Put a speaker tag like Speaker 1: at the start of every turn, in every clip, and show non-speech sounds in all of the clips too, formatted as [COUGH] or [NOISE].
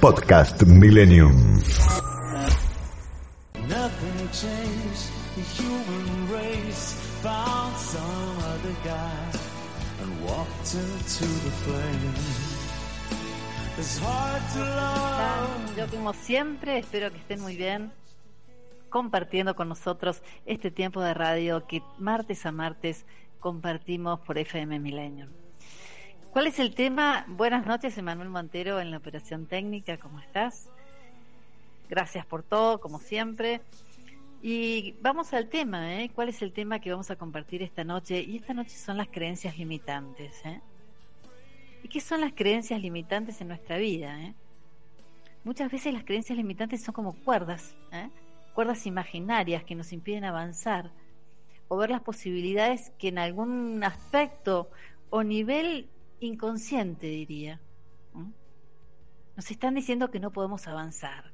Speaker 1: Podcast Millennium.
Speaker 2: Nothing changed. The human race found some other guy and walked into the flame. It's hard to love.
Speaker 3: Yo como siempre espero que estén muy bien compartiendo con nosotros este tiempo de radio que martes a martes compartimos por FM Milenio. ¿Cuál es el tema? Buenas noches, Emanuel Montero en la operación técnica, ¿cómo estás? Gracias por todo, como siempre. Y vamos al tema, ¿eh? ¿Cuál es el tema que vamos a compartir esta noche? Y esta noche son las creencias limitantes, ¿eh? ¿Y qué son las creencias limitantes en nuestra vida? Eh? Muchas veces las creencias limitantes son como cuerdas, ¿eh? cuerdas imaginarias que nos impiden avanzar o ver las posibilidades que en algún aspecto o nivel inconsciente, diría, nos están diciendo que no podemos avanzar,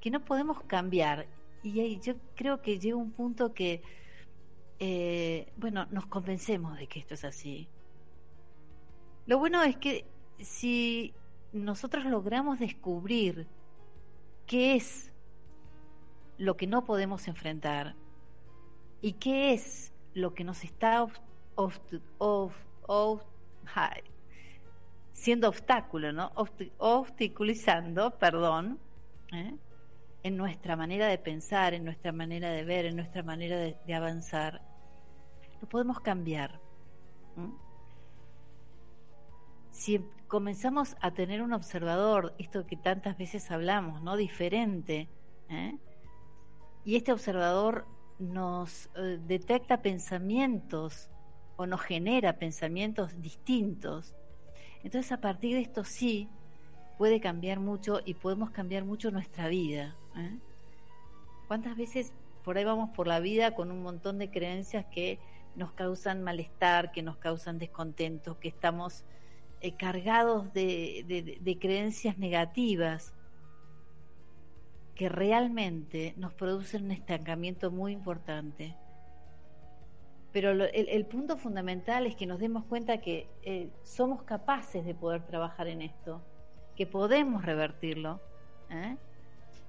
Speaker 3: que no podemos cambiar. Y ahí yo creo que llega un punto que, eh, bueno, nos convencemos de que esto es así. Lo bueno es que si nosotros logramos descubrir qué es lo que no podemos enfrentar y qué es lo que nos está of- of- of- siendo obstáculo, ¿no? Obst- obstaculizando, perdón, ¿eh? en nuestra manera de pensar, en nuestra manera de ver, en nuestra manera de, avanzar, lo podemos cambiar. si comenzamos a tener un observador, esto que tantas veces hablamos, ¿no? Diferente, ¿eh? y este observador nos eh, detecta pensamientos o nos genera pensamientos distintos, entonces a partir de esto sí puede cambiar mucho y podemos cambiar mucho nuestra vida. ¿eh? ¿Cuántas veces por ahí vamos por la vida con un montón de creencias que nos causan malestar, que nos causan descontento, que estamos eh, cargados de, creencias negativas que realmente nos producen un estancamiento muy importante. Pero el, punto fundamental es que nos demos cuenta que eh, somos capaces de poder trabajar en esto, que podemos revertirlo ¿eh?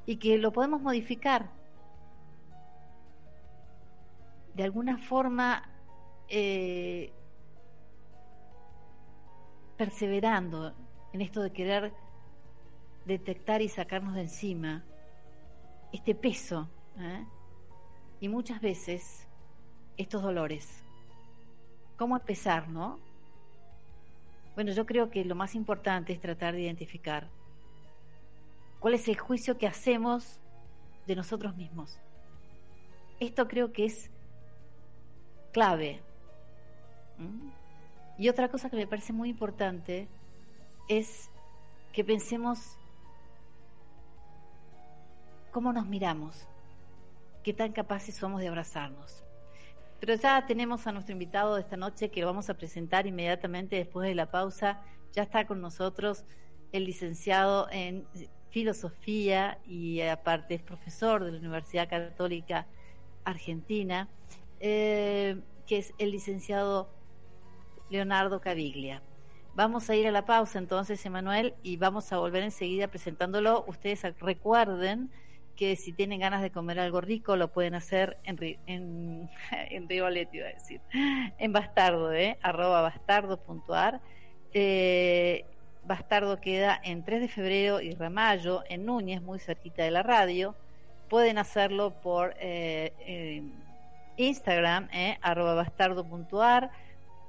Speaker 3: y que lo podemos modificar. De alguna forma, eh, perseverando en esto de querer detectar y sacarnos de encima este peso y muchas veces estos dolores. ¿Cómo empezar, no? Bueno, yo creo que lo más importante es tratar de identificar cuál es el juicio que hacemos de nosotros mismos. Esto creo que es clave. Y otra cosa que me parece muy importante es que pensemos cómo nos miramos, qué tan capaces somos de abrazarnos. Pero ya tenemos a nuestro invitado de esta noche que lo vamos a presentar inmediatamente después de la pausa. Ya está con nosotros el licenciado en filosofía y aparte es profesor de la Universidad Católica Argentina, eh, que es el licenciado Leonardo Caviglia. Vamos a ir a la pausa entonces, Emanuel, y vamos a volver enseguida presentándolo. Ustedes recuerden que si tienen ganas de comer algo rico, lo pueden hacer en, en, [LAUGHS] en Rigolet, iba a decir, en Bastardo, ¿eh? arroba bastardo.ar. Eh, Bastardo queda en 3 de febrero y Ramallo, en Núñez, muy cerquita de la radio. Pueden hacerlo por eh, eh, Instagram, eh, arroba bastardo.ar.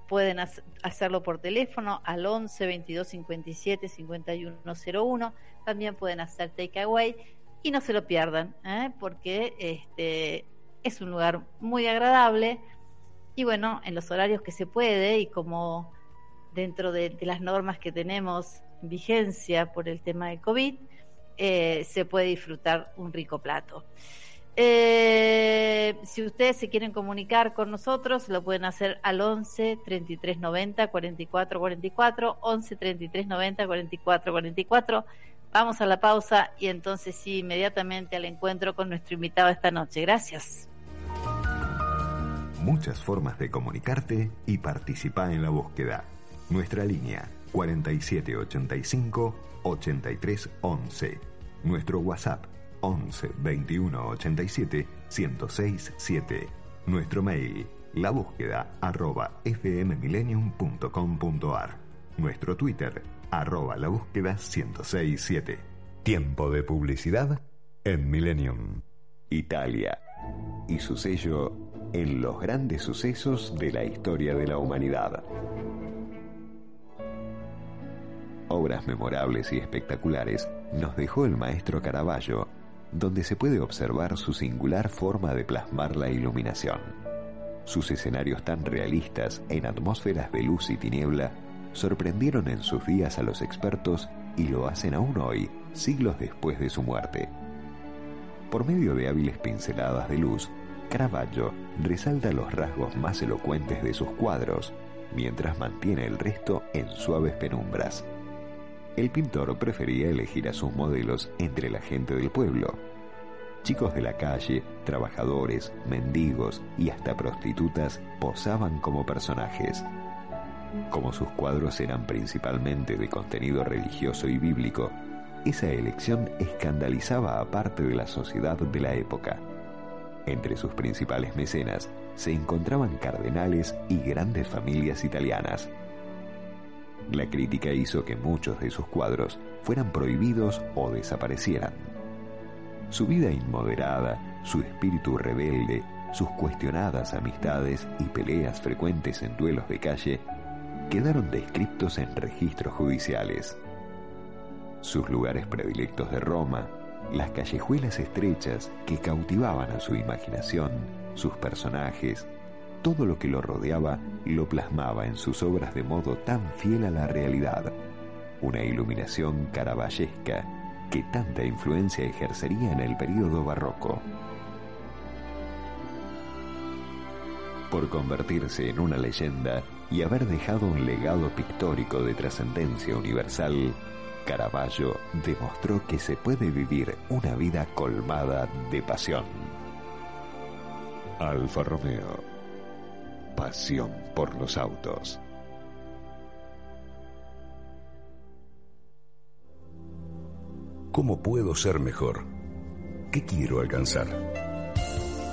Speaker 3: Pueden hac- hacerlo por teléfono al 11 22 57 5101. También pueden hacer takeaway y no se lo pierdan, ¿eh? porque este, es un lugar muy agradable y bueno, en los horarios que se puede y como dentro de, las normas que tenemos vigencia por el tema de COVID, eh, se puede disfrutar un rico plato. Eh, si ustedes se quieren comunicar con nosotros, lo pueden hacer al 11 33 90 44 44, 11 33 90 44 44. Vamos a la pausa y entonces sí, inmediatamente al encuentro con nuestro invitado esta noche. Gracias.
Speaker 1: Muchas formas de comunicarte y participar en la búsqueda. Nuestra línea 4785 8311. Nuestro WhatsApp 11 21 87 1067 7. Nuestro mail la búsqueda arroba fmmillennium.com.ar. Nuestro Twitter arroba la búsqueda 1067. Tiempo de publicidad en Millennium. Italia y su sello en los grandes sucesos de la historia de la humanidad. Obras memorables y espectaculares nos dejó el maestro Caravaggio, donde se puede observar su singular forma de plasmar la iluminación. Sus escenarios tan realistas en atmósferas de luz y tiniebla sorprendieron en sus días a los expertos y lo hacen aún hoy, siglos después de su muerte. Por medio de hábiles pinceladas de luz, Caravaggio resalta los rasgos más elocuentes de sus cuadros, mientras mantiene el resto en suaves penumbras. El pintor prefería elegir a sus modelos entre la gente del pueblo. Chicos de la calle, trabajadores, mendigos y hasta prostitutas posaban como personajes. Como sus cuadros eran principalmente de contenido religioso y bíblico, esa elección escandalizaba a parte de la sociedad de la época. Entre sus principales mecenas se encontraban cardenales y grandes familias italianas. La crítica hizo que muchos de sus cuadros fueran prohibidos o desaparecieran. Su vida inmoderada, su espíritu rebelde, sus cuestionadas amistades y peleas frecuentes en duelos de calle quedaron descritos en registros judiciales. Sus lugares predilectos de Roma, las callejuelas estrechas que cautivaban a su imaginación, sus personajes, todo lo que lo rodeaba lo plasmaba en sus obras de modo tan fiel a la realidad. Una iluminación caravallesca que tanta influencia ejercería en el período barroco. Por convertirse en una leyenda y haber dejado un legado pictórico de trascendencia universal, Caravaggio demostró que se puede vivir una vida colmada de pasión. Alfa Romeo. Pasión por los autos.
Speaker 4: ¿Cómo puedo ser mejor? ¿Qué quiero alcanzar?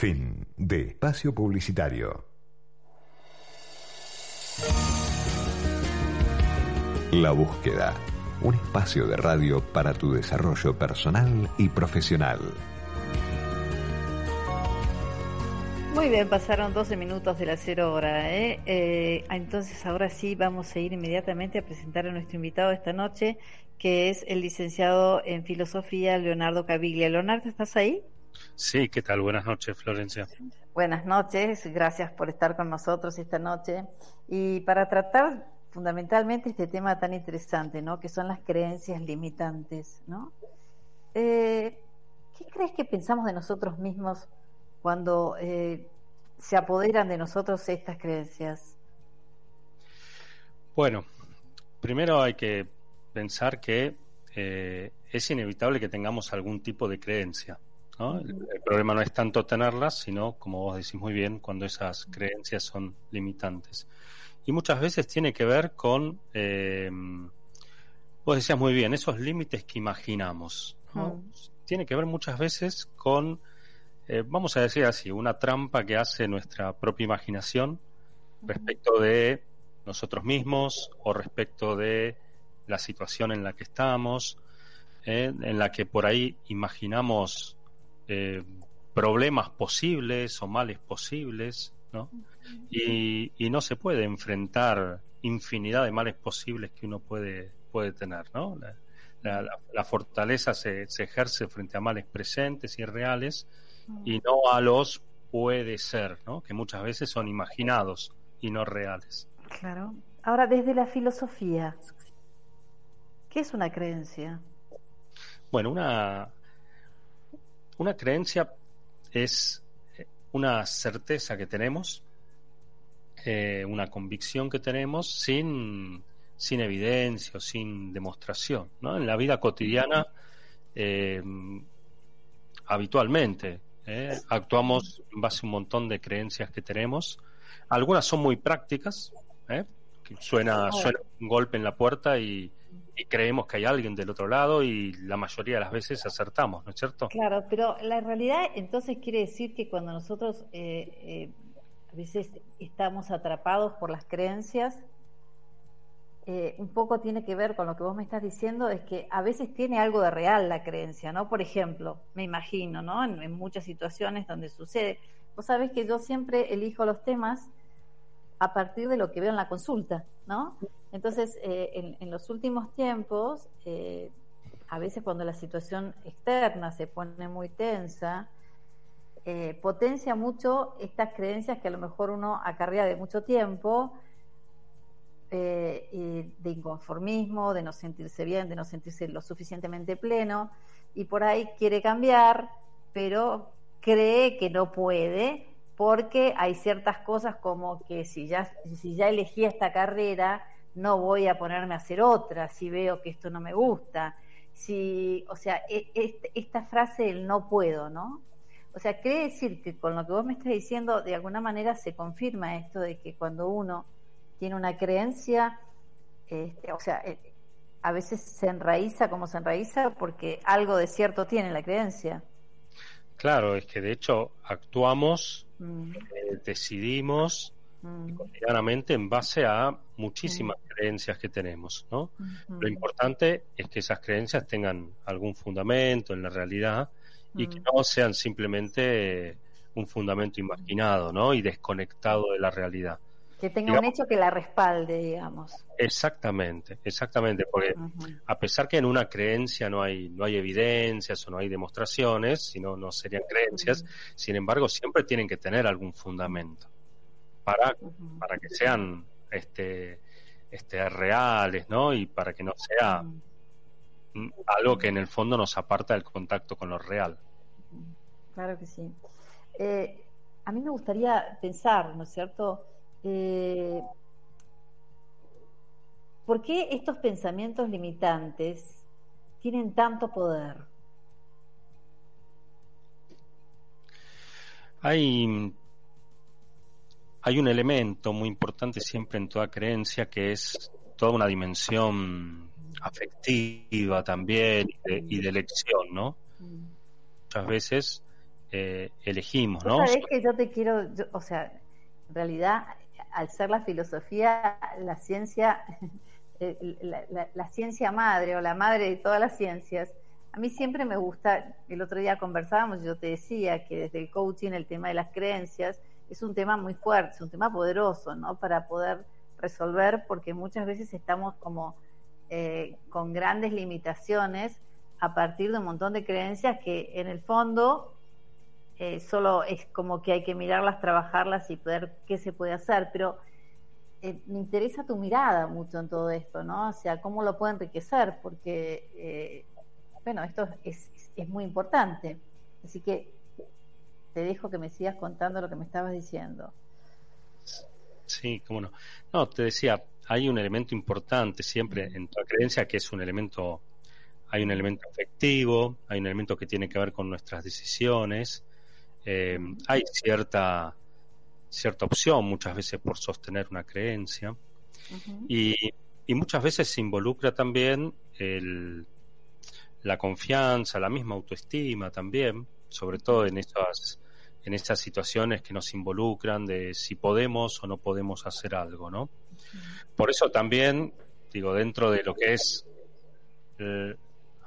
Speaker 1: Fin de espacio publicitario. La búsqueda. Un espacio de radio para tu desarrollo personal y profesional.
Speaker 3: Muy bien, pasaron 12 minutos de la cero hora. ¿eh? Eh, entonces, ahora sí vamos a ir inmediatamente a presentar a nuestro invitado esta noche, que es el licenciado en filosofía Leonardo Caviglia. Leonardo, ¿estás ahí?
Speaker 5: Sí, ¿qué tal? Buenas noches, Florencia.
Speaker 3: Buenas noches, gracias por estar con nosotros esta noche. Y para tratar fundamentalmente este tema tan interesante, ¿no? Que son las creencias limitantes, ¿no? Eh, ¿Qué crees que pensamos de nosotros mismos cuando eh, se apoderan de nosotros estas creencias?
Speaker 5: Bueno, primero hay que pensar que eh, es inevitable que tengamos algún tipo de creencia. ¿No? El, el, problema no es tanto tenerlas, sino, como vos decís muy bien, cuando esas creencias son limitantes y muchas veces tiene que ver con, eh, vos decías muy bien, esos límites que imaginamos. ¿no? Tiene que ver muchas veces con, eh, vamos a decir así, una trampa que hace nuestra propia imaginación respecto de nosotros mismos o respecto de la situación en la que estamos, ¿eh? en la que por ahí imaginamos eh, problemas posibles o males posibles, ¿no? Y, no se puede enfrentar infinidad de males posibles que uno puede, puede tener, ¿no? La, fortaleza se, se, ejerce frente a males presentes y reales y no a los puede ser, ¿no? Que muchas veces son imaginados y no reales.
Speaker 3: Claro. Ahora, desde la filosofía, ¿qué es una creencia?
Speaker 5: Bueno, una, una creencia es una certeza que tenemos, eh, una convicción que tenemos sin, sin evidencia o sin demostración. ¿no? En la vida cotidiana, eh, habitualmente, eh, actuamos en base a un montón de creencias que tenemos. Algunas son muy prácticas, suena, suena un golpe en la puerta y, creemos que hay alguien del otro lado y la mayoría de las veces acertamos, ¿no es cierto?
Speaker 3: Claro, pero la realidad entonces quiere decir que cuando nosotros eh, eh, a veces estamos atrapados por las creencias, eh, un poco tiene que ver con lo que vos me estás diciendo, es que a veces tiene algo de real la creencia, ¿no? Por ejemplo, me imagino, ¿no? En, en muchas situaciones donde sucede. Vos sabés que yo siempre elijo los temas a partir de lo que veo en la consulta, ¿no? Entonces, eh, en, los últimos tiempos, eh, a veces cuando la situación externa se pone muy tensa, eh, potencia mucho estas creencias que a lo mejor uno acarrea de mucho tiempo, de inconformismo, de no sentirse bien, de no sentirse lo suficientemente pleno, y por ahí quiere cambiar, pero cree que no puede porque hay ciertas cosas como que si ya, si ya elegí esta carrera, no voy a ponerme a hacer otra si veo que esto no me gusta. Si, o sea, e, esta frase del no puedo, ¿no? O sea, quiere decir que con lo que vos me estás diciendo, de alguna manera se confirma esto de que cuando uno tiene una creencia, este, o sea, eh, a veces se enraiza como se enraiza porque algo de cierto tiene la creencia.
Speaker 5: Claro, es que de hecho actuamos Mm. Eh, decidimos mm. cotidianamente en base a muchísimas mm. creencias que tenemos, ¿no? Lo importante es que esas creencias tengan algún fundamento en la realidad y que no sean simplemente un fundamento imaginado, ¿no? Y desconectado de la realidad.
Speaker 3: Que tenga un hecho que la respalde, digamos.
Speaker 5: Exactamente, exactamente, porque a pesar que en una creencia no hay, no hay evidencias o no hay demostraciones, sino no serían creencias, sin embargo siempre tienen que tener algún fundamento para, para que sean este, este reales, ¿no? Y para que no sea algo que en el fondo nos aparta del contacto con lo real.
Speaker 3: Claro que sí. Eh, a mí me gustaría pensar, ¿no es cierto? Eh, ¿Por qué estos pensamientos limitantes tienen tanto poder?
Speaker 5: Hay, hay un elemento muy importante siempre en toda creencia que es toda una dimensión afectiva también y de, elección, ¿no? Muchas veces eh, elegimos, ¿no?
Speaker 3: Sabes que yo te quiero, o sea, en realidad al ser la filosofía, la ciencia, [LAUGHS] la, ciencia madre o la madre de todas las ciencias, a mí siempre me gusta, el otro día conversábamos yo te decía que desde el coaching el tema de las creencias es un tema muy fuerte, es un tema poderoso, ¿no? Para poder resolver, porque muchas veces estamos como eh, con grandes limitaciones a partir de un montón de creencias que en el fondo eh, solo es como que hay que mirarlas, trabajarlas y ver qué se puede hacer, pero eh, me interesa tu mirada mucho en todo esto, ¿no? O sea, cómo lo puede enriquecer, porque, eh, bueno, esto es, es, muy importante. Así que te dejo que me sigas contando lo que me estabas diciendo.
Speaker 5: Sí, cómo no. No, te decía, hay un elemento importante siempre en tu creencia que es un elemento, hay un elemento afectivo, hay un elemento que tiene que ver con nuestras decisiones, eh, hay cierta, cierta opción muchas veces por sostener una creencia y, y, muchas veces se involucra también el, la confianza, la misma autoestima también, sobre todo en esas, en estas situaciones que nos involucran de si podemos o no podemos hacer algo, ¿no? Por eso también digo, dentro de lo que es eh,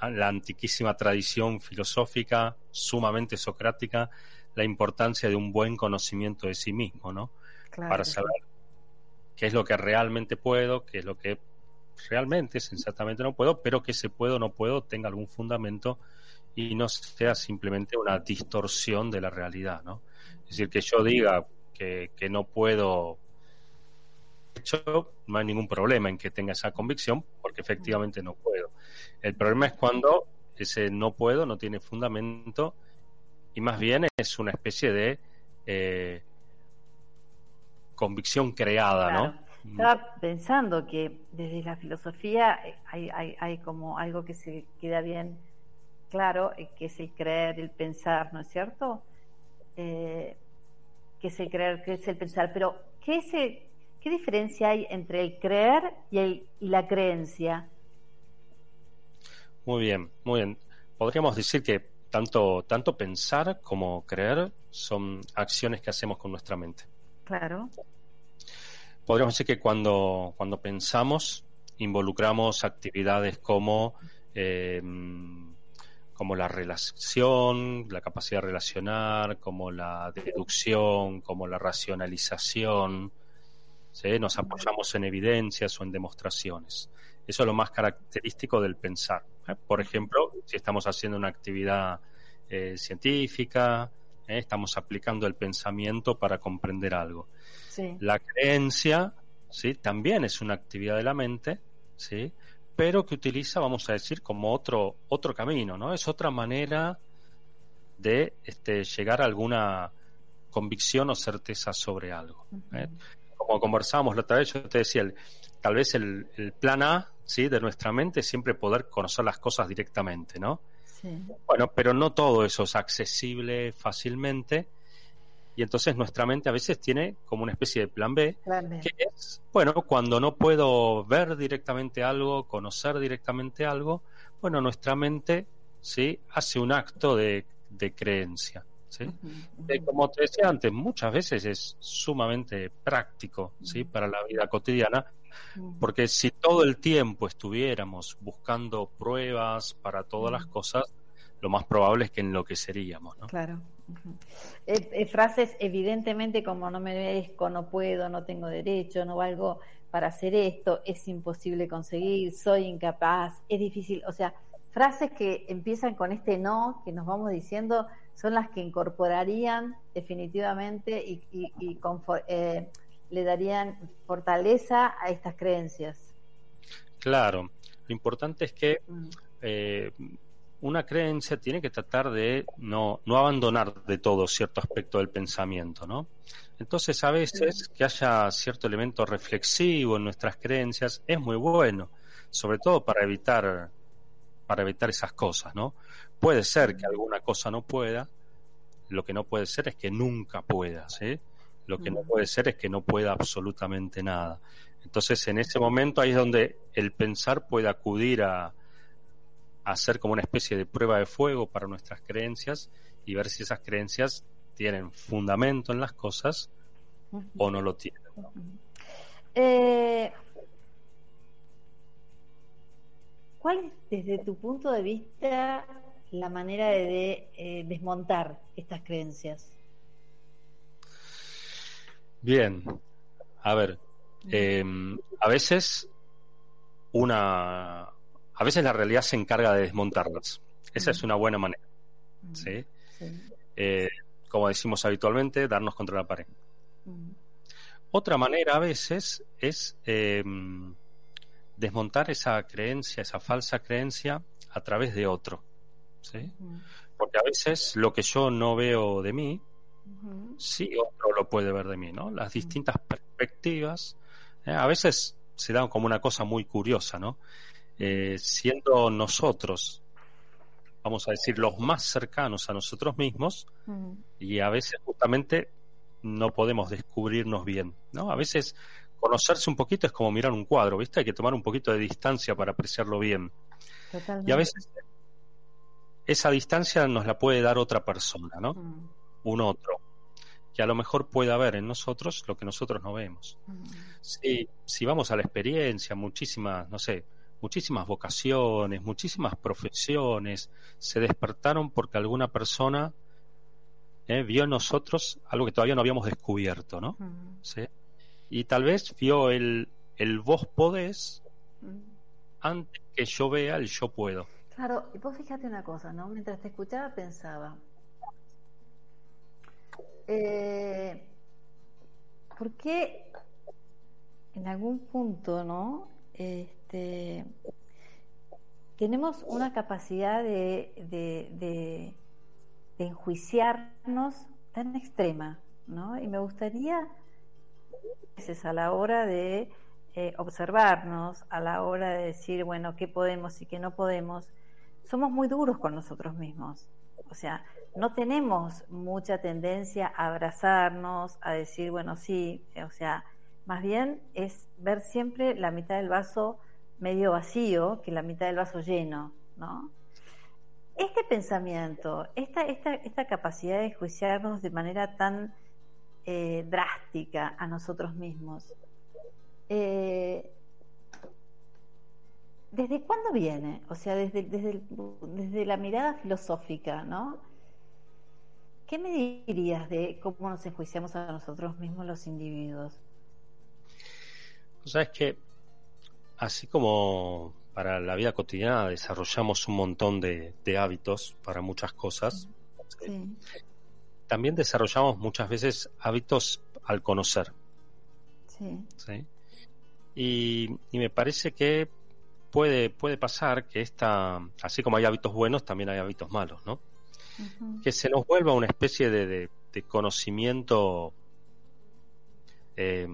Speaker 5: la antiquísima tradición filosófica sumamente socrática, la importancia de un buen conocimiento de sí mismo, ¿no? Para saber qué es lo que realmente puedo, qué es lo que realmente, sensatamente no puedo, pero que se puedo o no puedo tenga algún fundamento y no sea simplemente una distorsión de la realidad, ¿no? Es decir, que yo diga que, que no puedo hecho, no hay ningún problema en que tenga esa convicción, porque efectivamente no puedo. El problema es cuando ese no puedo no tiene fundamento y más bien es una especie de eh, convicción creada, ¿no?
Speaker 3: Estaba pensando que desde la filosofía hay, hay, hay, como algo que se queda bien claro, eh, que es el creer, el pensar, ¿no es cierto? Eh, que es el creer, que es el pensar, pero ¿qué, es ¿qué diferencia hay entre el creer y, el, y la creencia?
Speaker 5: Muy bien, muy bien. Podríamos decir que tanto, tanto pensar como creer son acciones que hacemos con nuestra mente.
Speaker 3: Claro.
Speaker 5: Podríamos decir que cuando, cuando pensamos involucramos actividades como, eh, como la relación, la capacidad de relacionar, como la deducción, como la racionalización. Nos apoyamos en evidencias o en demostraciones. Eso es lo más característico del pensar. ¿eh? Por ejemplo, si estamos haciendo una actividad eh, científica, ¿eh? estamos aplicando el pensamiento para comprender algo. La creencia, ¿sí? También es una actividad de la mente, ¿sí? Pero que utiliza, vamos a decir, como otro, otro camino, ¿no? Es otra manera de este, llegar a alguna convicción o certeza sobre algo. Como conversábamos la otra vez, yo te decía, tal vez el, el plan A ¿sí? de nuestra mente siempre poder conocer las cosas directamente, ¿no? Bueno, pero no todo eso es accesible fácilmente y entonces nuestra mente a veces tiene como una especie de plan B, que es, bueno, cuando no puedo ver directamente algo, conocer directamente algo, bueno, nuestra mente, ¿sí? Hace un acto de, creencia. ¿sí? como te decía antes, muchas veces es sumamente práctico, ¿sí? Para la vida cotidiana porque si todo el tiempo estuviéramos buscando pruebas para todas las cosas, lo más probable es que enloqueceríamos, ¿no?
Speaker 3: Claro. Eh, eh, frases evidentemente como no me merezco, no puedo, no tengo derecho, no valgo para hacer esto, es imposible conseguir, soy incapaz, es difícil, o sea, frases que empiezan con este no que nos vamos diciendo son las que incorporarían definitivamente y, y, y eh, le darían fortaleza a estas creencias.
Speaker 5: Claro, lo importante es que mm. eh, una creencia tiene que tratar de no, no abandonar de todo cierto aspecto del pensamiento, ¿no? Entonces, a veces que haya cierto elemento reflexivo en nuestras creencias es muy bueno, sobre todo para evitar para evitar esas cosas, ¿no? Puede ser que alguna cosa no pueda, lo que no puede ser es que nunca pueda, ¿sí? Lo que no puede ser es que no pueda absolutamente nada. Entonces, en ese momento ahí es donde el pensar puede acudir a, hacer como una especie de prueba de fuego para nuestras creencias y ver si esas creencias tienen fundamento en las cosas o no lo tienen.
Speaker 3: Eh, ¿Cuál es, desde tu punto de vista, la manera de, eh, desmontar estas creencias?
Speaker 5: Bien, a ver, em, a veces una, a veces la realidad se encarga de desmontarlas. Esa es una buena manera, ¿sí? Eh, como decimos habitualmente, darnos contra la pared. Otra manera a veces es em, desmontar esa creencia, esa falsa creencia a través de otro, ¿sí? Porque a veces lo que yo no veo de mí, sí otro lo puede ver de mí, ¿no? Las distintas perspectivas, ¿eh? a veces se da como una cosa muy curiosa, ¿no? Eh, siendo nosotros, vamos a decir, los más cercanos a nosotros mismos, y a veces justamente no podemos descubrirnos bien, ¿no? A veces conocerse un poquito es como mirar un cuadro, ¿viste? Hay que tomar un poquito de distancia para apreciarlo bien. Y a veces esa distancia nos la puede dar otra persona, ¿no? Un otro. que a lo mejor pueda haber en nosotros lo que nosotros no vemos. Si, si vamos a la experiencia, muchísimas, no sé, muchísimas vocaciones, muchísimas profesiones se despertaron porque alguna persona eh, vio en nosotros algo que todavía no habíamos descubierto, ¿no? ¿Sí? Y tal vez vio el, el vos podés antes que yo vea el yo puedo.
Speaker 3: Claro, y vos fíjate una cosa, ¿no? Mientras te escuchaba pensaba, eh, ¿por qué en algún punto, ¿no? Este, tenemos una capacidad de, de, enjuiciarnos tan extrema, ¿no? Y me gustaría, a la hora de eh, observarnos, a la hora de decir, bueno, qué podemos y qué no podemos, somos muy duros con nosotros mismos. O sea, no tenemos mucha tendencia a abrazarnos, a decir, bueno, sí, o sea, más bien es ver siempre la mitad del vaso medio vacío que la mitad del vaso lleno, ¿no? Este pensamiento, esta, esta, esta capacidad de juiciarnos de manera tan eh, drástica a nosotros mismos, eh, ¿desde cuándo viene? O sea, desde, desde, desde la mirada filosófica, ¿no? ¿Qué me dirías de cómo nos enjuiciamos a nosotros mismos los individuos?
Speaker 5: O sea, es que así como para la vida cotidiana desarrollamos un montón de, hábitos para muchas cosas, también desarrollamos muchas veces hábitos al conocer. Sí. Y, me parece que puede, puede pasar que esta, así como hay hábitos buenos, también hay hábitos malos, ¿no? Que se nos vuelva una especie de, conocimiento eh,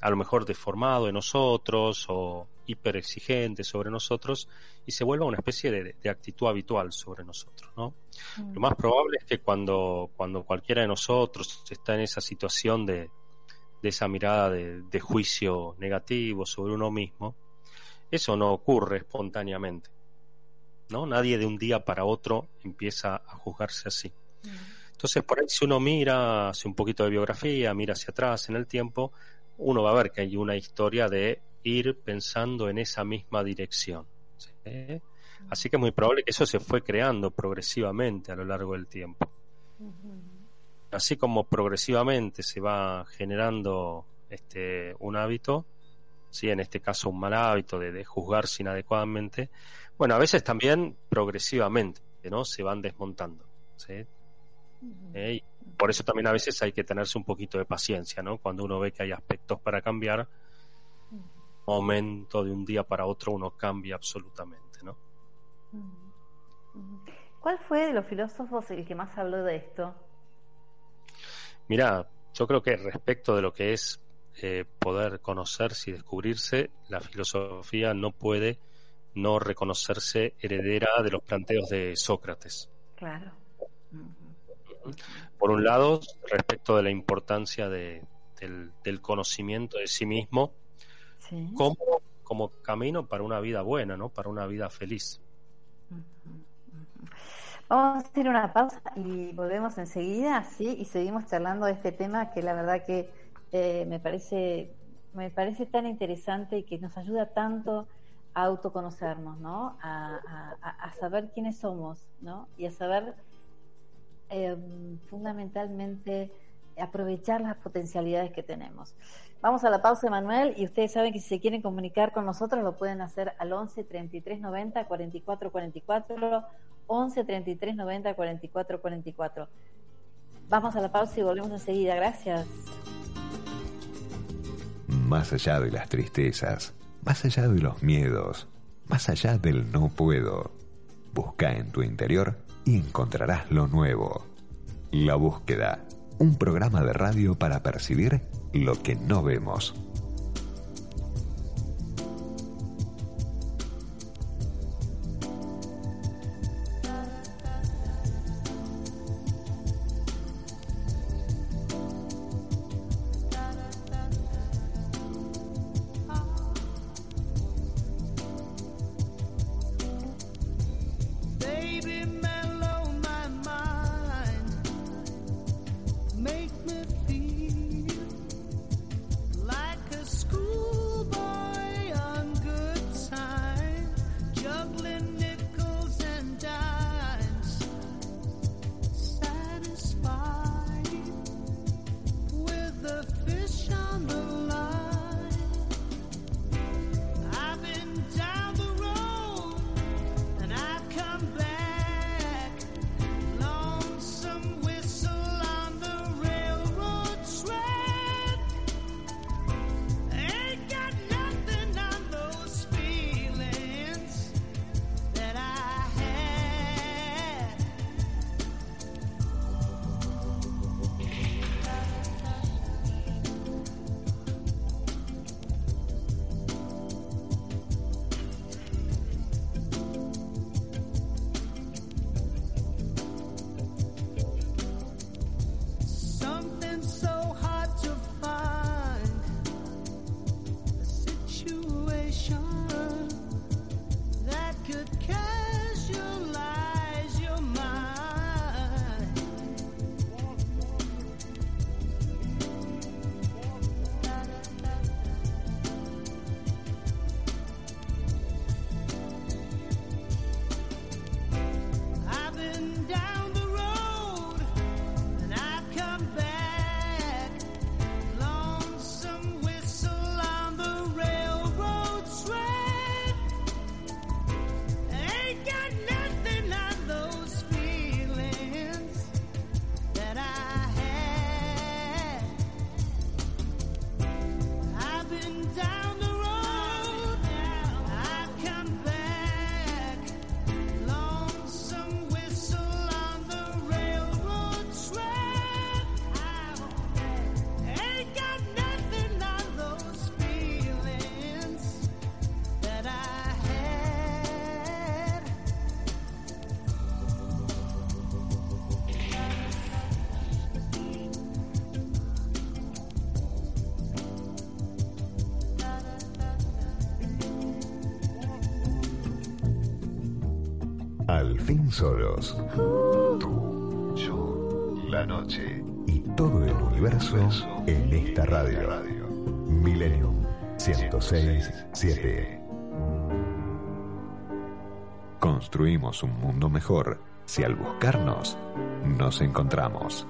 Speaker 5: a lo mejor deformado en nosotros o hiperexigente sobre nosotros y se vuelva una especie de, actitud habitual sobre nosotros, ¿no? Mm. Lo más probable es que cuando, cuando cualquiera de nosotros está en esa situación de, de esa mirada de, de, juicio negativo sobre uno mismo, eso no ocurre espontáneamente, ¿no? Nadie de un día para otro empieza a juzgarse así. Mm. Entonces, por ahí si uno mira, hace un poquito de biografía, mira hacia atrás en el tiempo, uno va a ver que hay una historia de ir pensando en esa misma dirección. Así que es muy probable que eso se fue creando progresivamente a lo largo del tiempo. Así como progresivamente se va generando este un hábito, sí, en este caso un mal hábito de, juzgarse inadecuadamente, bueno, a veces también progresivamente, ¿no? Se van desmontando. ¿sí? por eso también a veces hay que tenerse un poquito de paciencia, ¿no? Cuando uno ve que hay aspectos para cambiar, momento de un día para otro uno cambia absolutamente, ¿no?
Speaker 3: ¿Cuál fue de los filósofos el que más habló de esto?
Speaker 5: Mira, yo creo que respecto de lo que es eh, poder conocerse y descubrirse, la filosofía no puede no reconocerse heredera de los planteos de Sócrates.
Speaker 3: Claro.
Speaker 5: Por un lado, respecto de la importancia de, del, conocimiento de sí mismo como, como camino para una vida buena, ¿no? Para una vida feliz.
Speaker 3: Vamos a hacer una pausa y volvemos enseguida, sí, y seguimos charlando de este tema que la verdad que eh, me parece me parece tan interesante y que nos ayuda tanto a autoconocernos, ¿no? A, a saber quiénes somos, ¿no? Y a saber eh, fundamentalmente aprovechar las potencialidades que tenemos. Vamos a la pausa, Manuel, y ustedes saben que si se quieren comunicar con nosotros lo pueden hacer al 11 33 90 44 44, 11 33 90 44 44. Vamos a la pausa y volvemos enseguida. Gracias.
Speaker 1: Más allá de las tristezas, más allá de los miedos, más allá del no puedo, busca en tu interior y encontrarás lo nuevo. La búsqueda, un programa de radio para percibir lo que no vemos.
Speaker 4: Fin solos. Tú, yo, la noche y todo el universo en esta radio. Millennium 106.7.
Speaker 1: Construimos un mundo mejor si al buscarnos nos encontramos.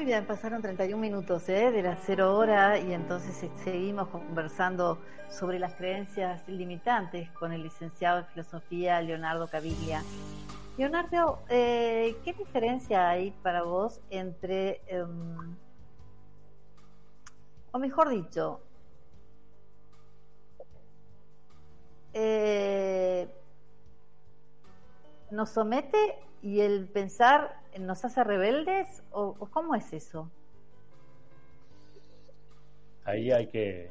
Speaker 3: Muy bien, pasaron 31 minutos ¿eh? de la cero hora y entonces eh, seguimos conversando sobre las creencias limitantes con el licenciado en filosofía Leonardo Caviglia. Leonardo, eh, ¿qué diferencia hay para vos entre, em, o mejor dicho, nos somete y el pensar nos hace rebeldes o, o cómo es eso?
Speaker 5: Ahí hay que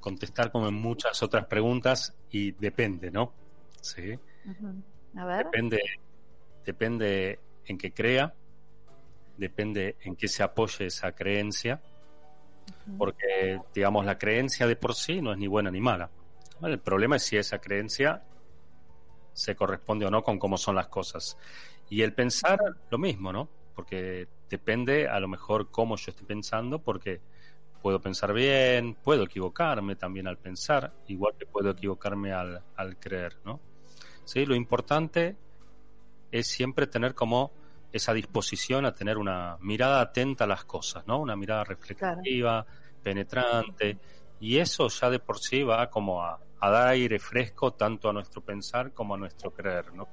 Speaker 5: contestar como en muchas otras preguntas y depende, ¿no? Sí.
Speaker 3: Ujú. A ver.
Speaker 5: Depende, depende en qué crea, depende en qué se apoye esa creencia, porque, digamos, la creencia de por sí no es ni buena ni mala. El problema es si esa creencia se corresponde o no con cómo son las cosas. Y el pensar, lo mismo, ¿no? Porque depende a lo mejor cómo yo estoy pensando, porque puedo pensar bien, puedo equivocarme también al pensar, igual que puedo equivocarme al, al creer, ¿no? Sí, lo importante es siempre tener como esa disposición a tener una mirada atenta a las cosas, ¿no? Una mirada reflexiva, penetrante, y eso ya de por sí va como a, a dar aire fresco tanto a nuestro pensar como a nuestro creer, ¿no?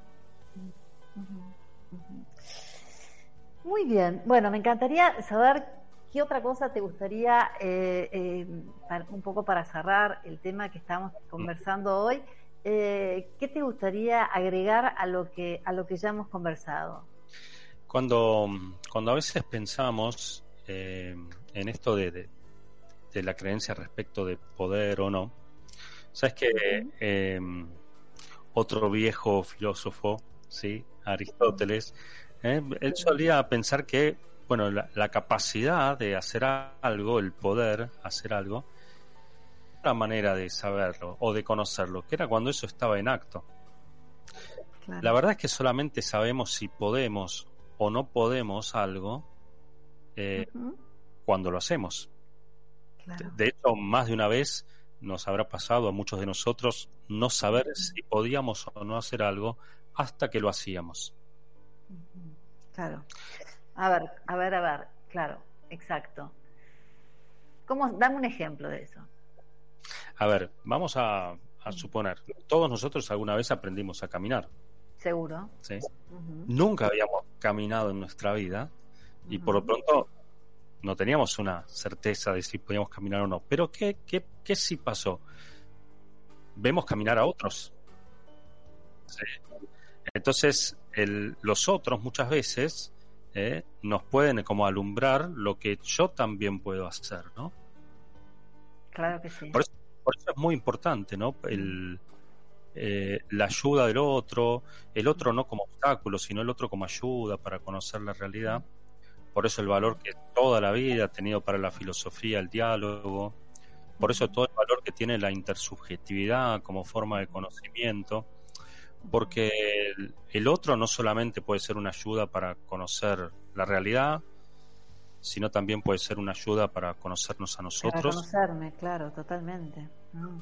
Speaker 3: Muy bien. Bueno, me encantaría saber qué otra cosa te gustaría, eh, eh, para- un poco para cerrar el tema que estamos conversando hoy, eh, ¿qué te gustaría agregar a lo que a lo que ya hemos conversado?
Speaker 5: Cuando, cuando a veces pensamos en esto de, de- de la creencia respecto de poder o no, sabes que eh, otro viejo filósofo, sí, Aristóteles, eh, él solía pensar que, bueno, la, la capacidad de hacer algo, el poder hacer algo, la manera de saberlo o de conocerlo, que era cuando eso estaba en acto.
Speaker 3: Claro.
Speaker 5: La verdad es que solamente sabemos si podemos o no podemos algo eh, cuando lo hacemos.
Speaker 3: claro.
Speaker 5: De hecho, más de una vez nos habrá pasado a muchos de nosotros no saber si podíamos o no hacer algo hasta que lo hacíamos.
Speaker 3: Claro. A ver, a ver, a ver. Claro, exacto. ¿Cómo? Dame un ejemplo de eso.
Speaker 5: A ver, vamos a, a suponer, todos nosotros alguna vez aprendimos a caminar,
Speaker 3: Seguro.
Speaker 5: ¿sí? Nunca habíamos caminado en nuestra vida y por lo pronto no teníamos una certeza de si podíamos caminar o no. Pero ¿qué, qué, qué sí pasó? Vemos caminar a otros. Sí. Entonces, el- los otros muchas veces eh, nos pueden como alumbrar lo que yo también puedo hacer, ¿no?
Speaker 3: Claro que sí.
Speaker 5: Por eso, por eso es muy importante, ¿no? El, eh, la ayuda del otro, el otro no como obstáculo, sino el otro como ayuda para conocer la realidad. Por eso el valor que toda la vida ha tenido para la filosofía, el diálogo. Por eso todo el valor que tiene la intersubjetividad como forma de conocimiento. Porque el, el otro no solamente puede ser una ayuda para conocer la realidad, sino también puede ser una ayuda para conocernos a
Speaker 3: Para
Speaker 5: nosotros.
Speaker 3: conocerme, claro, totalmente. Mm,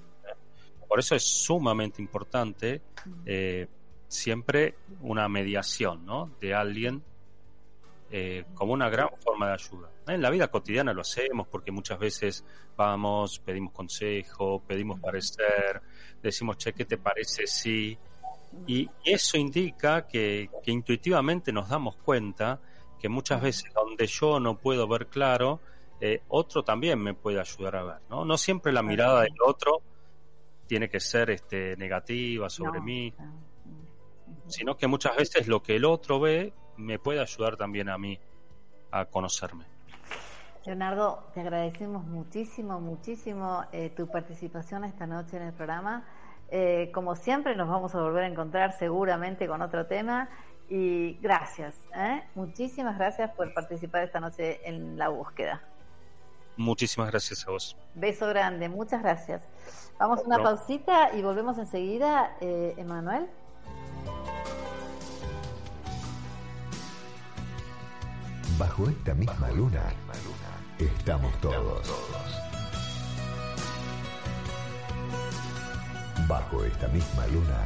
Speaker 5: Por eso es sumamente importante eh, siempre una mediación ¿no? de alguien eh, como una gran forma de ayuda. En la vida cotidiana lo hacemos porque muchas veces vamos, pedimos consejo, pedimos parecer, decimos, che, ¿qué te parece si? Y eso indica que, que intuitivamente nos damos cuenta que muchas veces donde yo no puedo ver claro, eh, otro también me puede ayudar a ver. ¿no? no siempre la mirada del otro tiene que ser este, negativa sobre
Speaker 3: No,
Speaker 5: mí, sino que muchas veces lo que el otro ve me puede ayudar también a mí a conocerme.
Speaker 3: Leonardo, te agradecemos muchísimo, muchísimo eh, tu participación esta noche en el programa. Eh, como siempre, nos vamos a volver a encontrar seguramente con otro tema. Y gracias, ¿eh? muchísimas gracias por participar esta noche en la búsqueda.
Speaker 5: Muchísimas gracias a vos.
Speaker 3: Beso grande, muchas gracias. Vamos a una pausita y volvemos enseguida, eh, Emanuel.
Speaker 1: Bajo esta misma luna estamos todos. Bajo esta misma luna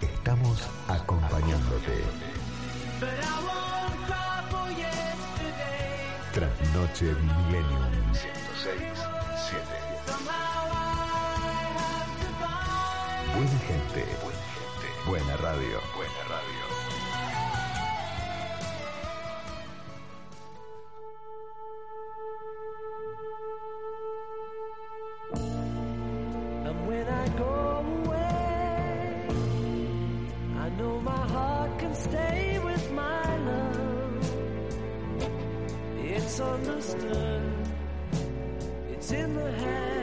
Speaker 1: estamos acompañándote. Trasnoche Millennium 106 Buena gente, buena radio, buena radio.
Speaker 2: when I go away. I know my heart can stay with my love. It's understood. It's in the hand.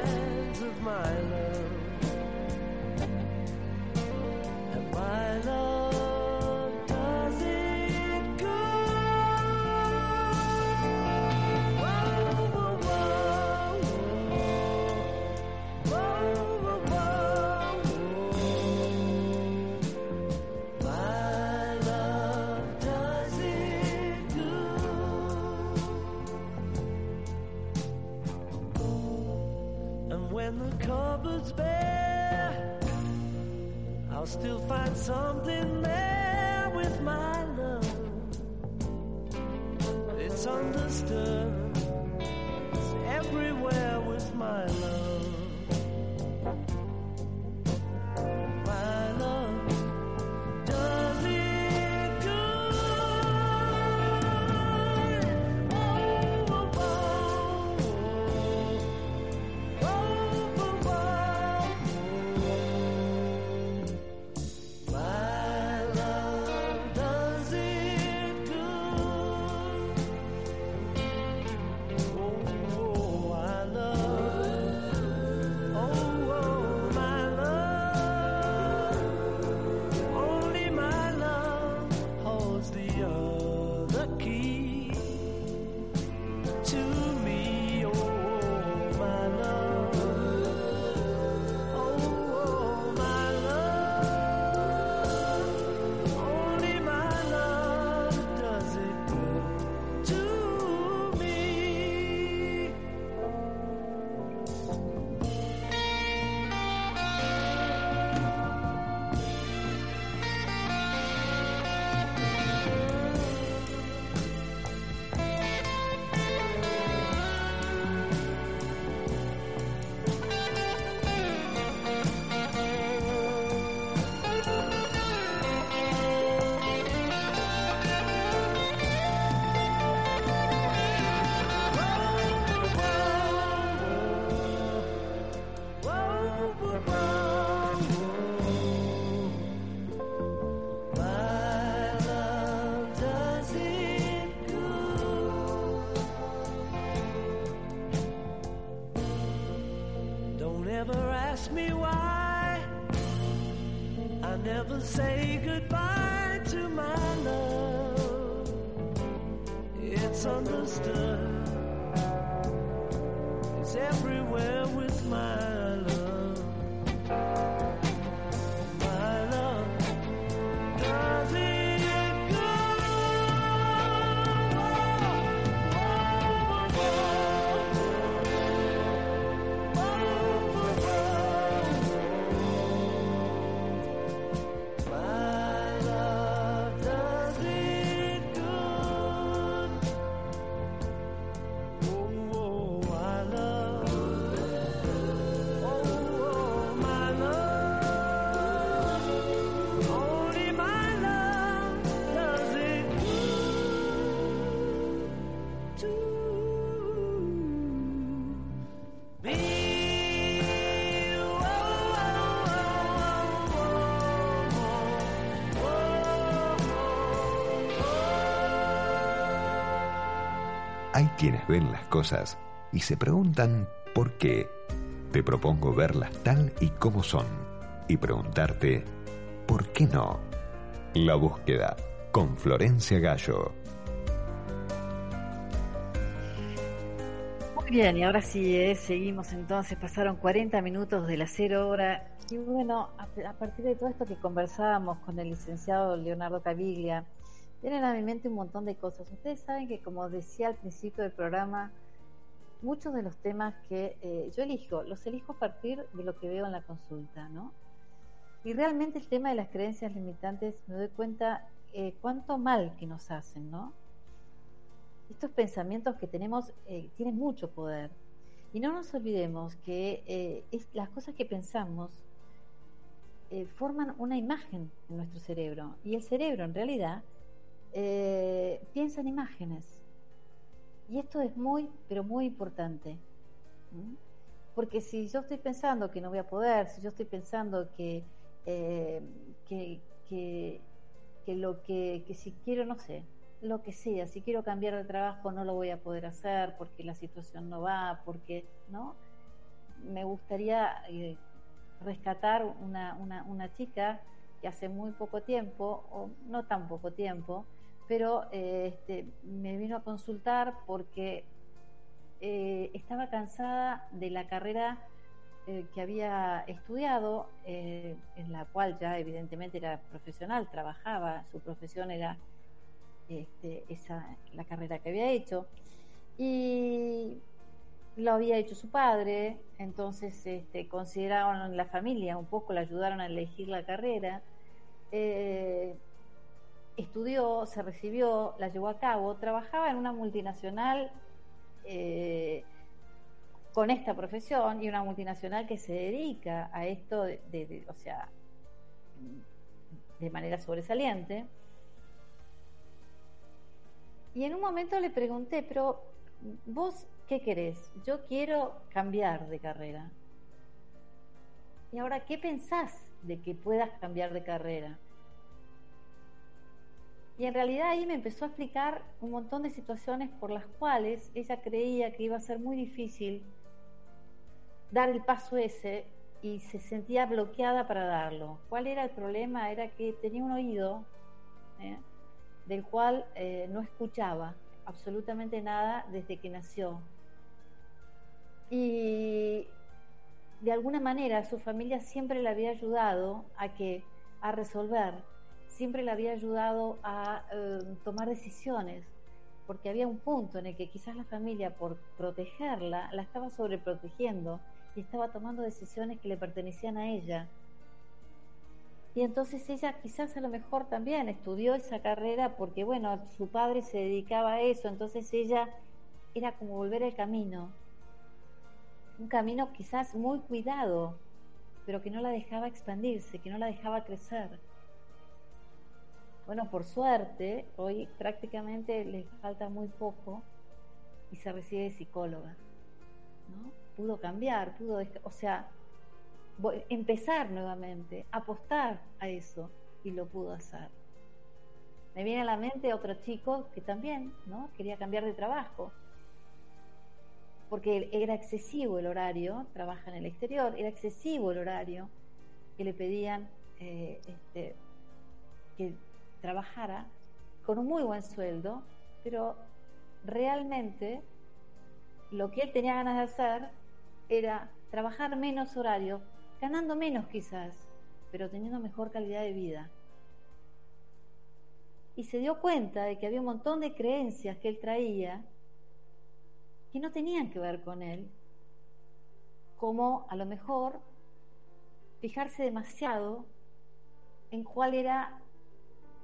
Speaker 1: Hay quienes ven las cosas y se preguntan por qué. Te propongo verlas tal y como son y preguntarte, ¿por qué no? La búsqueda con Florencia Gallo.
Speaker 3: Bien, y ahora sí, eh, seguimos entonces, pasaron 40 minutos de la cero hora. Y bueno, a, partir de todo esto que conversábamos con el licenciado Leonardo Caviglia, vienen a mi mente un montón de cosas. Ustedes saben que, como decía al principio del programa, muchos de los temas que eh, yo elijo, los elijo a partir de lo que veo en la consulta, ¿no? Y realmente el tema de las creencias limitantes me doy cuenta eh, cuánto mal que nos hacen, ¿no? Estos pensamientos que tenemos eh, tienen mucho poder. Y no nos olvidemos que eh, las cosas que pensamos eh, forman una imagen en nuestro cerebro. Y el cerebro, en realidad, piensa en imágenes. Y esto es muy, pero muy importante. Porque si yo estoy pensando que no voy a poder, si yo estoy pensando que, que, que, que lo que, que si quiero, no sé, lo que sea, si quiero cambiar de trabajo no lo voy a poder hacer porque la situación no va, porque, ¿no? Me gustaría eh, rescatar una, una, una chica que hace muy poco tiempo, o no tan poco tiempo, pero eh, este, me vino a consultar porque eh, estaba cansada de la carrera que había estudiado, en la cual ya evidentemente era profesional, trabajaba, su profesión era este, esa, la carrera que había hecho. Y lo había hecho su padre, entonces este, consideraron la familia, un poco la ayudaron a elegir la carrera. Eh, estudió, se recibió, la llevó a cabo, trabajaba en una multinacional eh, con esta profesión y una multinacional que se dedica a esto, de, o sea, de manera sobresaliente. Y en un momento le pregunté, pero vos qué querés? Yo quiero cambiar de carrera. Y ahora, ¿qué pensás de que puedas cambiar de carrera? Y en realidad ahí me empezó a explicar un montón de situaciones por las cuales ella creía que iba a ser muy difícil dar el paso ese y se sentía bloqueada para darlo. ¿Cuál era el problema? Era que tenía un oído ¿eh? Del cual eh, no escuchaba absolutamente nada desde que nació. Y de alguna manera su familia siempre le había ayudado a que a resolver, siempre le había ayudado a eh, tomar decisiones, porque había un punto en el que quizás la familia por protegerla la estaba sobreprotegiendo y estaba tomando decisiones que le pertenecían a ella. Y entonces ella quizás a lo mejor también estudió esa carrera porque, bueno, su padre se dedicaba a eso, entonces ella era como volver al camino. Un camino quizás muy cuidado, pero que no la dejaba expandirse, que no la dejaba crecer. Bueno, por suerte, hoy prácticamente le falta muy poco y se recibe de psicóloga. ¿no? Pudo cambiar, pudo, o sea, empezar nuevamente, apostar a eso y lo pudo hacer. Me viene a la mente otro chico que también ¿no? quería cambiar de trabajo, porque era excesivo el horario, trabaja en el exterior, era excesivo el horario que le pedían eh, este, que trabajara con un muy buen sueldo, pero realmente lo que él tenía ganas de hacer era trabajar menos horario, ganando menos quizás, pero teniendo mejor calidad de vida. Y se dio cuenta de que había un montón de creencias que él traía que no tenían que ver con él, como a lo mejor fijarse demasiado en cuál era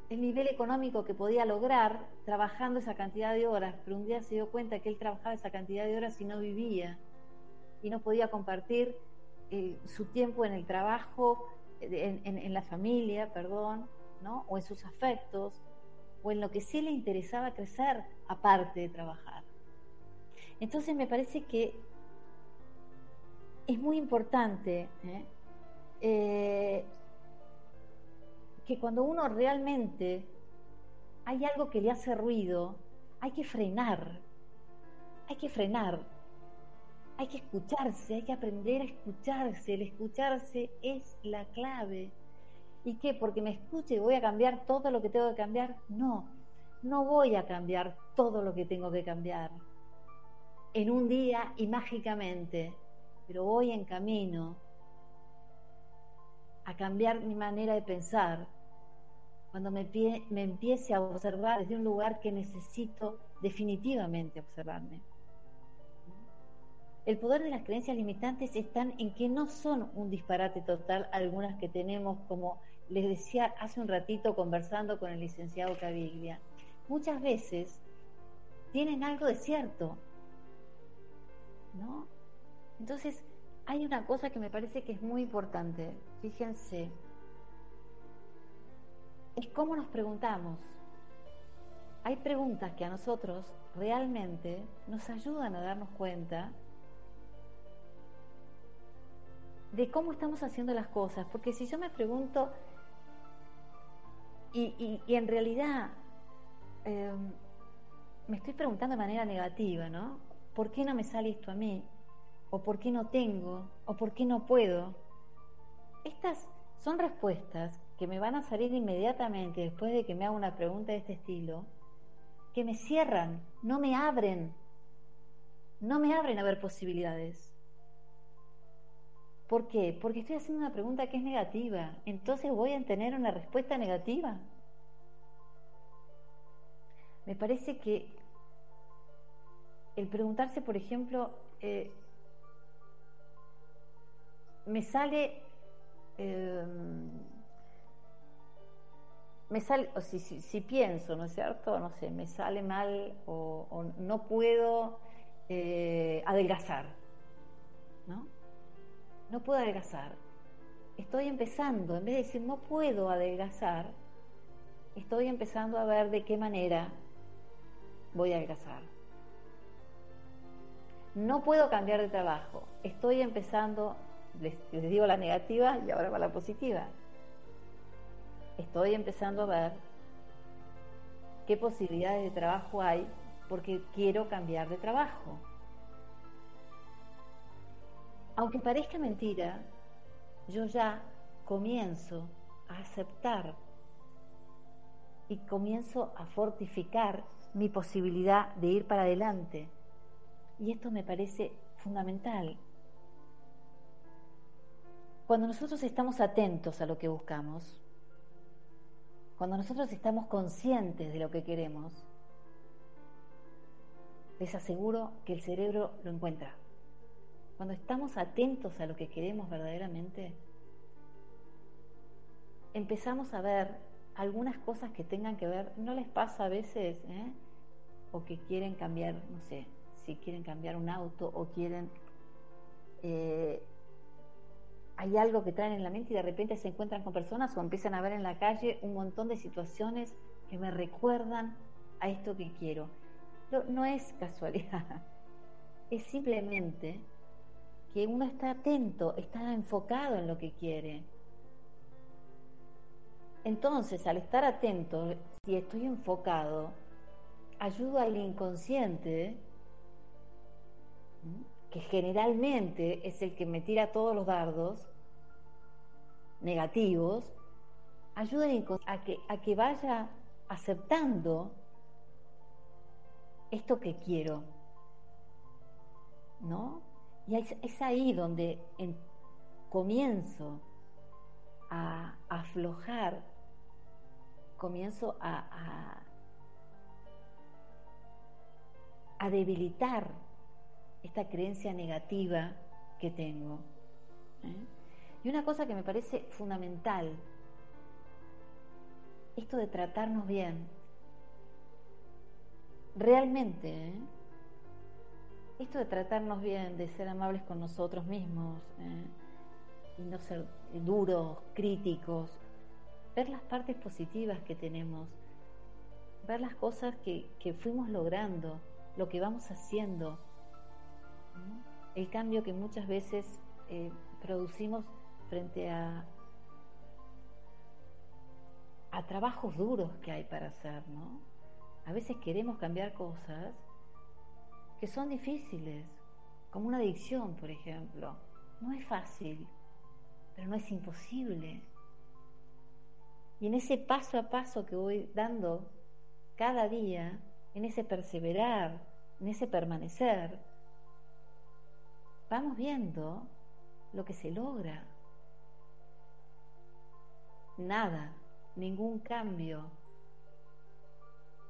Speaker 3: el nivel económico que podía lograr trabajando esa cantidad de horas, pero un día se dio cuenta que él trabajaba esa cantidad de horas y no vivía y no podía compartir eh, su tiempo en el trabajo, en, en, la familia, perdón, ¿no? o en sus afectos, o en lo que sí le interesaba crecer aparte de trabajar. Entonces me parece que es muy importante ¿eh? Eh, que cuando uno realmente hay algo que le hace ruido, hay que frenar, hay que frenar, hay que escucharse, hay que aprender a escucharse, el escucharse es la clave. ¿Y qué? Porque me escuche voy a cambiar todo lo que tengo que cambiar. No, no voy a cambiar todo lo que tengo que cambiar. en un día y mágicamente, pero voy en camino a cambiar mi manera de pensar cuando me, me empiece a observar desde un lugar que necesito definitivamente observarme. El poder de las creencias limitantes están en que no son un disparate total algunas que tenemos, como les decía hace un ratito conversando con el licenciado Caviglia. Muchas veces tienen algo de cierto, ¿no? Entonces, hay una cosa que me parece que es muy importante. Fíjense, es cómo nos preguntamos. Hay preguntas que a nosotros realmente nos ayudan a darnos cuenta de cómo estamos haciendo las cosas. Porque si yo me pregunto, y, en realidad em, me estoy preguntando de manera negativa, ¿no? ¿Por qué no me sale esto a mí? ¿O por qué no tengo? ¿O por qué no puedo? Estas son respuestas que me van a salir inmediatamente después de que me haga una pregunta de este estilo, que me cierran, no me abren, no me abren a ver posibilidades. ¿Por qué? Porque estoy haciendo una pregunta que es negativa. Entonces voy a tener una respuesta negativa. Me parece que el preguntarse, por ejemplo, eh, me sale, em, me sale, o si, si, pienso, ¿no es cierto? No sé, me sale mal o, no puedo eh, adelgazar, ¿no? No puedo adelgazar. Estoy empezando, en vez de decir no puedo adelgazar, estoy empezando a ver de qué manera voy a adelgazar. No puedo cambiar de trabajo. Estoy empezando, les, digo la negativa y ahora va la positiva. Estoy empezando a ver qué posibilidades de trabajo hay porque quiero cambiar de trabajo. Aunque parezca mentira, yo ya comienzo a aceptar y comienzo a fortificar mi posibilidad de ir para adelante. Y esto me parece fundamental. Cuando nosotros estamos atentos a lo que buscamos, cuando nosotros estamos conscientes de lo que queremos, les aseguro que el cerebro lo encuentra. Cuando estamos atentos a lo que queremos verdaderamente, empezamos a ver algunas cosas que tengan que ver, ¿no les pasa a veces? Eh? O que quieren cambiar, no sé, si quieren cambiar un auto o quieren... Eh, hay algo que traen en la mente y de repente se encuentran con personas o empiezan a ver en la calle un montón de situaciones que me recuerdan a esto que quiero. No, no es casualidad, [LAUGHS] es simplemente que uno está atento, está enfocado en lo que quiere. Entonces, al estar atento, si estoy enfocado, ayudo al inconsciente, que generalmente es el que me tira todos los dardos negativos, ayuda a que, a que vaya aceptando esto que quiero. ¿No? Y es, ahí donde comienzo a, aflojar, comienzo a, debilitar esta creencia negativa que tengo. ¿eh? Y una cosa que me parece fundamental, esto de tratarnos bien, realmente, ¿eh? Esto de tratarnos bien, de ser amables con nosotros mismos, eh, y no ser duros, críticos, ver las partes positivas que tenemos, ver las cosas que, fuimos logrando, lo que vamos haciendo, el cambio que muchas veces eh, producimos frente a, a trabajos duros que hay para hacer, ¿no? A veces queremos cambiar cosas que son difíciles, como una adicción, por ejemplo. No es fácil, pero no es imposible. Y en ese paso a paso que voy dando cada día, en ese perseverar, en ese permanecer, vamos viendo lo que se logra. Nada, ningún cambio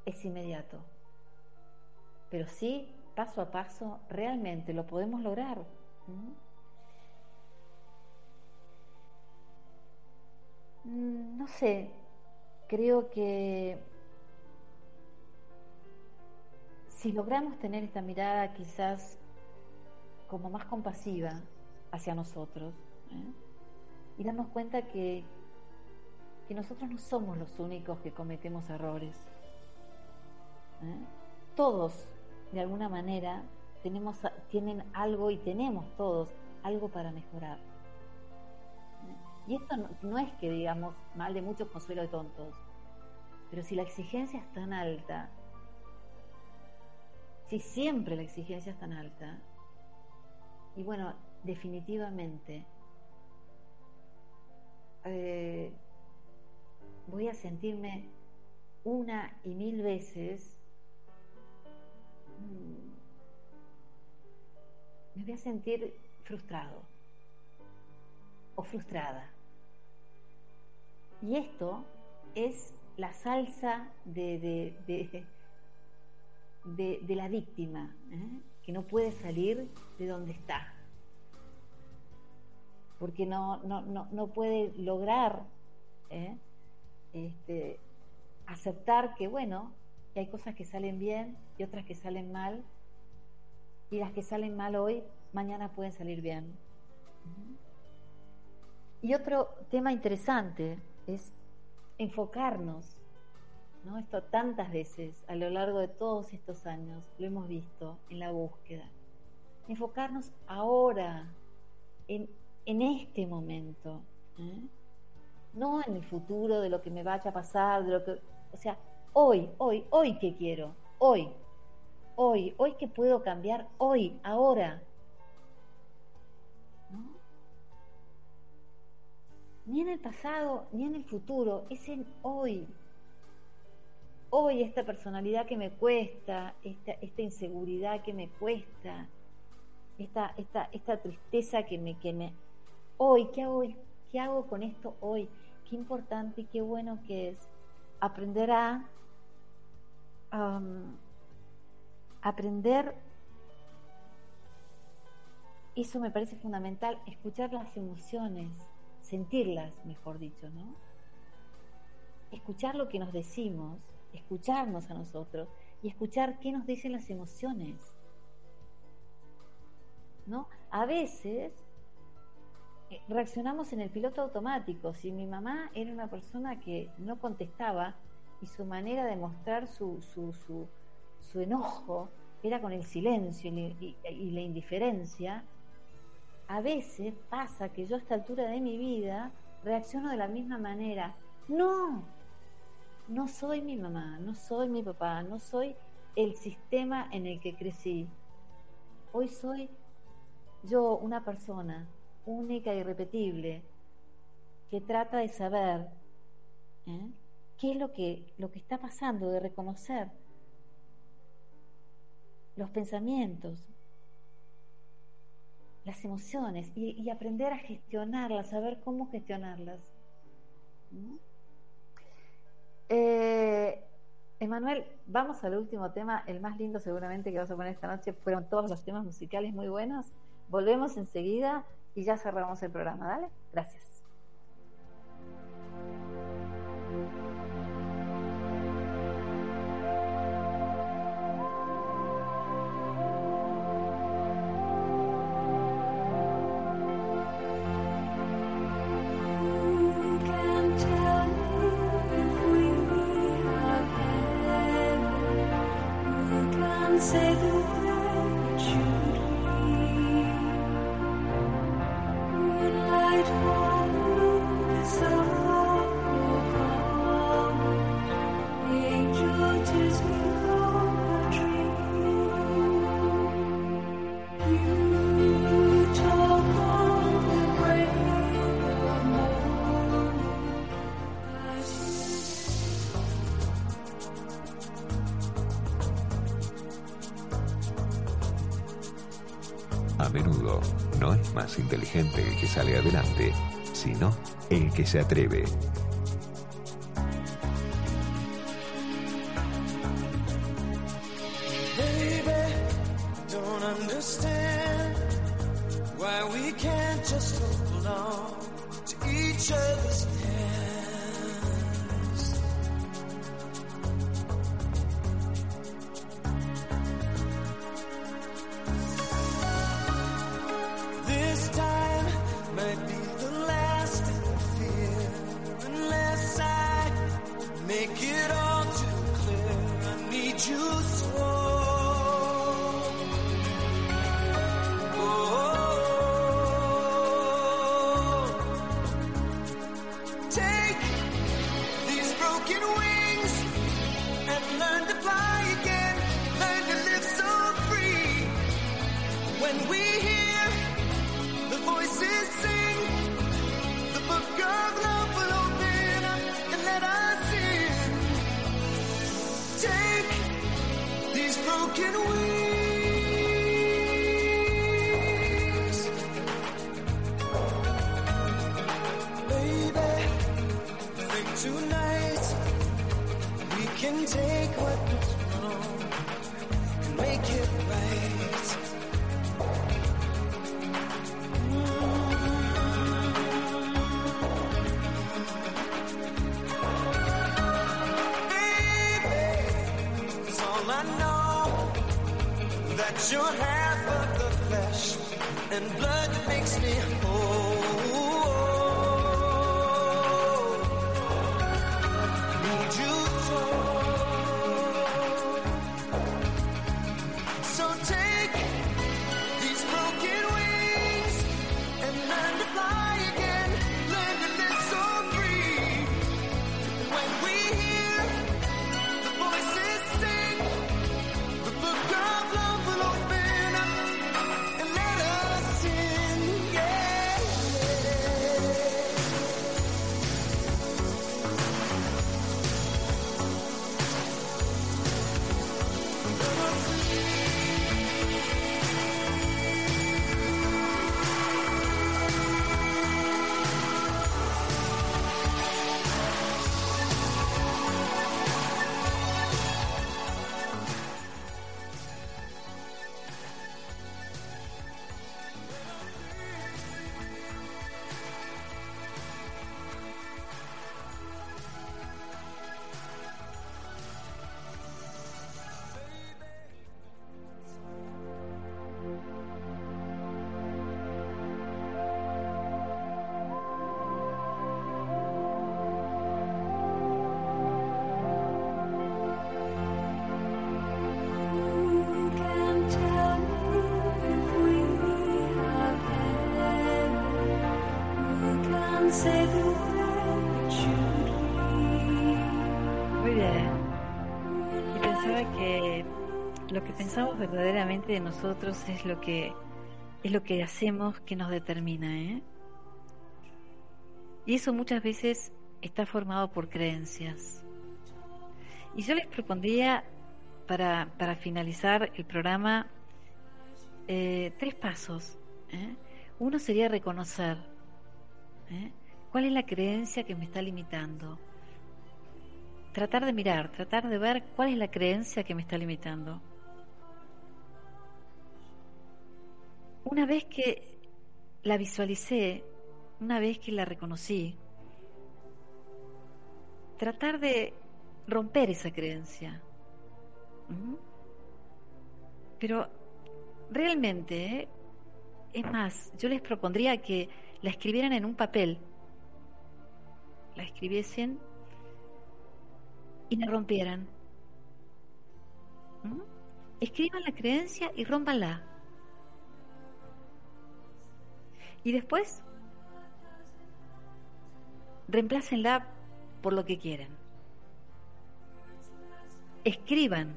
Speaker 3: es inmediato. Pero sí, paso a paso, realmente lo podemos lograr. Mm, no sé, creo que si logramos tener esta mirada quizás como más compasiva hacia nosotros ¿eh? y darnos cuenta que, que nosotros no somos los únicos que cometemos errores. ¿eh? Todos, de alguna manera, tenemos, tienen algo y tenemos todos algo para mejorar. Y esto no, es que digamos mal de muchos consuelo de tontos, pero si la exigencia es tan alta, si siempre la exigencia es tan alta, y bueno, definitivamente eh, voy a sentirme una y mil veces, me voy a sentir frustrado o frustrada. Y esto es la salsa de, de, la víctima, ¿eh? que no puede salir de donde está, porque no, no, puede lograr ¿eh? este, aceptar que, bueno, que hay cosas que salen bien y otras que salen mal, y las que salen mal hoy, mañana pueden salir bien. Y otro tema interesante es enfocarnos, ¿no? Esto tantas veces a lo largo de todos estos años lo hemos visto en la búsqueda. Enfocarnos ahora, en, en este momento, ¿eh? no en el futuro de lo que me vaya a pasar, de lo que, o sea, hoy, hoy, hoy que quiero, hoy, hoy, hoy que puedo cambiar, hoy, ahora, ni en el pasado, ni en el futuro, es en hoy. Hoy esta personalidad que me cuesta, esta, esta inseguridad que me cuesta, esta, esta, esta tristeza que me, que me... Hoy, ¿qué hago, ¿qué hago con esto hoy? Qué importante y qué bueno que es aprender a... aprender eso me parece fundamental, escuchar las emociones, sentirlas, mejor dicho, ¿no? Escuchar lo que nos decimos, escucharnos a nosotros y escuchar qué nos dicen las emociones. ¿No? A veces eh, reaccionamos en el piloto automático. Si mi mamá era una persona que no contestaba y su manera de mostrar su, su, su, enojo era con el silencio y la indiferencia, a veces pasa que yo a esta altura de mi vida reacciono de la misma manera. No, no soy mi mamá, no soy mi papá, no soy el sistema en el que crecí. Hoy soy yo una persona única y irrepetible que trata de saber ¿eh? Qué es lo que, lo que está pasando, de reconocer los pensamientos, las emociones y, aprender a gestionarlas, saber cómo gestionarlas. Eh, Emanuel, vamos al último tema, el más lindo seguramente que vas a poner esta noche. Fueron todos los temas musicales muy buenos. Volvemos enseguida y ya cerramos el programa. Dale, gracias.
Speaker 1: Inteligente el que sale adelante, sino el que se atreve.
Speaker 2: When we
Speaker 3: de nosotros es lo que es lo que hacemos que nos determina, ¿eh? Y eso muchas veces está formado por creencias. Y yo les propondría para, para finalizar el programa eh, tres pasos. ¿eh? Uno sería reconocer cuál es la creencia que me está limitando. Tratar de mirar, tratar de ver cuál es la creencia que me está limitando. Una vez que la visualicé, una vez que la reconocí, tratar de romper esa creencia. Pero realmente, es más, yo les propondría que la escribieran en un papel, la escribiesen y la rompieran. Escriban la creencia y rómpanla. Y después, reemplácenla por lo que quieran. Escriban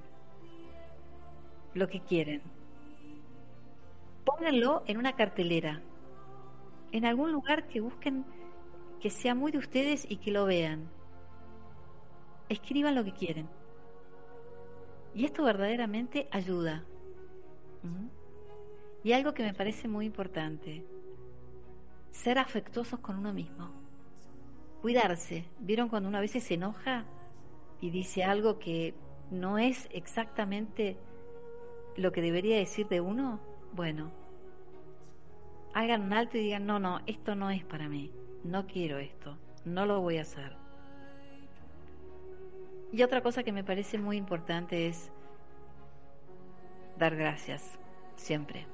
Speaker 3: lo que quieren. Pónganlo en una cartelera, en algún lugar que busquen que sea muy de ustedes y que lo vean. Escriban lo que quieren. Y esto verdaderamente ayuda. Y algo que me parece muy importante, ser afectuosos con uno mismo. Cuidarse. ¿Vieron cuando uno a veces se enoja y dice algo que no es exactamente lo que debería decir de uno? Bueno, hagan un alto y digan, no, no, esto no es para mí, no quiero esto, no lo voy a hacer. Y otra cosa que me parece muy importante es dar gracias, siempre.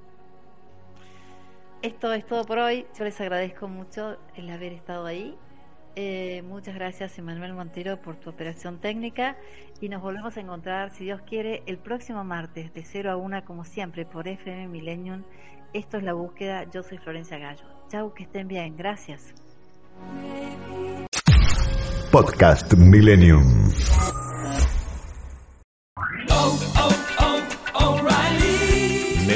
Speaker 3: Esto es todo por hoy. Yo les agradezco mucho el haber estado ahí. Eh, muchas gracias, Emanuel Montero, por tu operación técnica. Y nos volvemos a encontrar, si Dios quiere, el próximo martes, de 0 a 1, como siempre, por FM Millennium. Esto es La Búsqueda. Yo soy Florencia Gallo. Chau, que estén bien. Gracias.
Speaker 4: Podcast Millennium.